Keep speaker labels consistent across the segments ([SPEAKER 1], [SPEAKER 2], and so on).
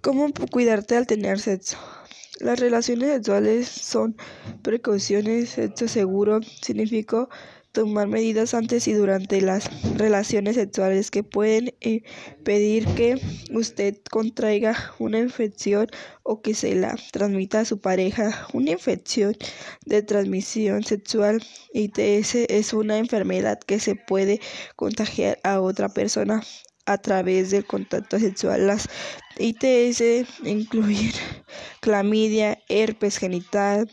[SPEAKER 1] ¿Cómo cuidarte al tener sexo? Las relaciones sexuales son precauciones. Sexo seguro significa tomar medidas antes y durante las relaciones sexuales que pueden impedir que usted contraiga una infección o que se la transmita a su pareja. Una infección de transmisión sexual ITS es una enfermedad que se puede contagiar a otra persona a través del contacto sexual. Las ITS incluyen clamidia, herpes genital,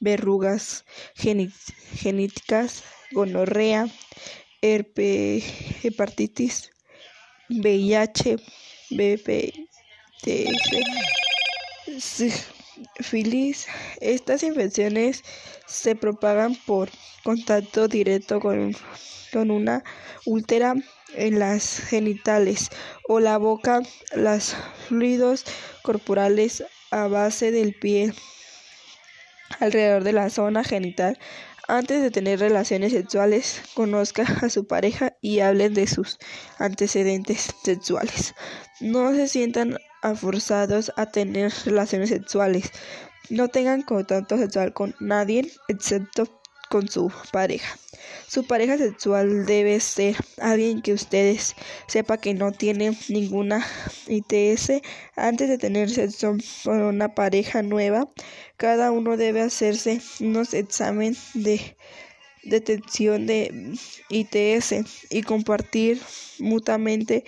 [SPEAKER 1] verrugas genéticas, gonorrea, herpes, hepatitis, VIH, BPTS, sífilis. Estas infecciones se propagan por contacto directo con, con una úlcera en las genitales o la boca, los fluidos corporales a base del pie alrededor de la zona genital. Antes de tener relaciones sexuales, conozca a su pareja y hablen de sus antecedentes sexuales. No se sientan forzados a tener relaciones sexuales. No tengan contacto sexual con nadie excepto con su pareja. Su pareja sexual debe ser alguien que ustedes sepa que no tiene ninguna ITS antes de tener sexo con una pareja nueva. Cada uno debe hacerse unos exámenes de detección de ITS y compartir mutuamente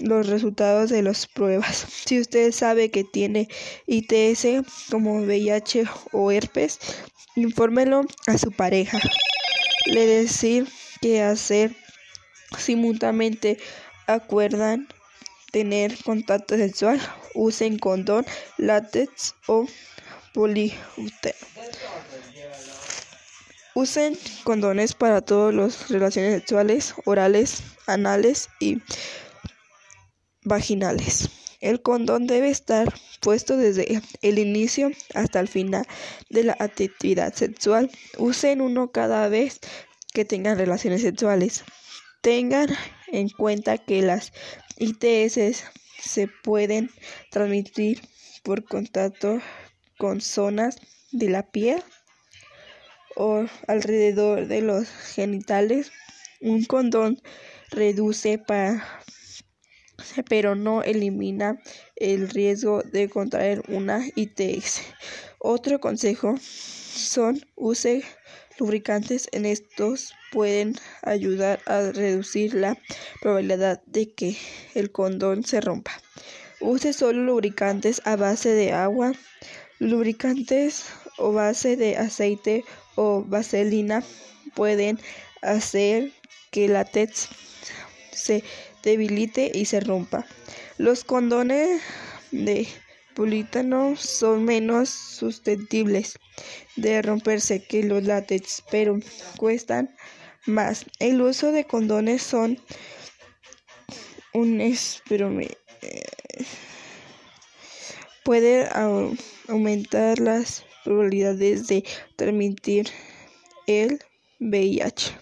[SPEAKER 1] los resultados de las pruebas. Si usted sabe que tiene ITS como VIH o herpes, infórmelo a su pareja. Le decir qué hacer si mutuamente acuerdan tener contacto sexual, usen condón, látex o poliuretano. Usen condones para todas las relaciones sexuales, orales, anales y vaginales. El condón debe estar puesto desde el inicio hasta el final de la actividad sexual. Usen uno cada vez que tengan relaciones sexuales. Tengan en cuenta que las ITS se pueden transmitir por contacto con zonas de la piel o alrededor de los genitales. Un condón reduce pero no elimina el riesgo de contraer una ITS. Otro consejo son use lubricantes. En estos pueden ayudar a reducir la probabilidad de que el condón se rompa. Use solo lubricantes a base de agua, lubricantes o base de aceite o vaselina pueden hacer que la TETS se debilite y se rompa. Los condones de poliuretano son menos susceptibles de romperse que los látex, pero cuestan más. El uso de condones son un puede aumentar las probabilidades de transmitir el VIH.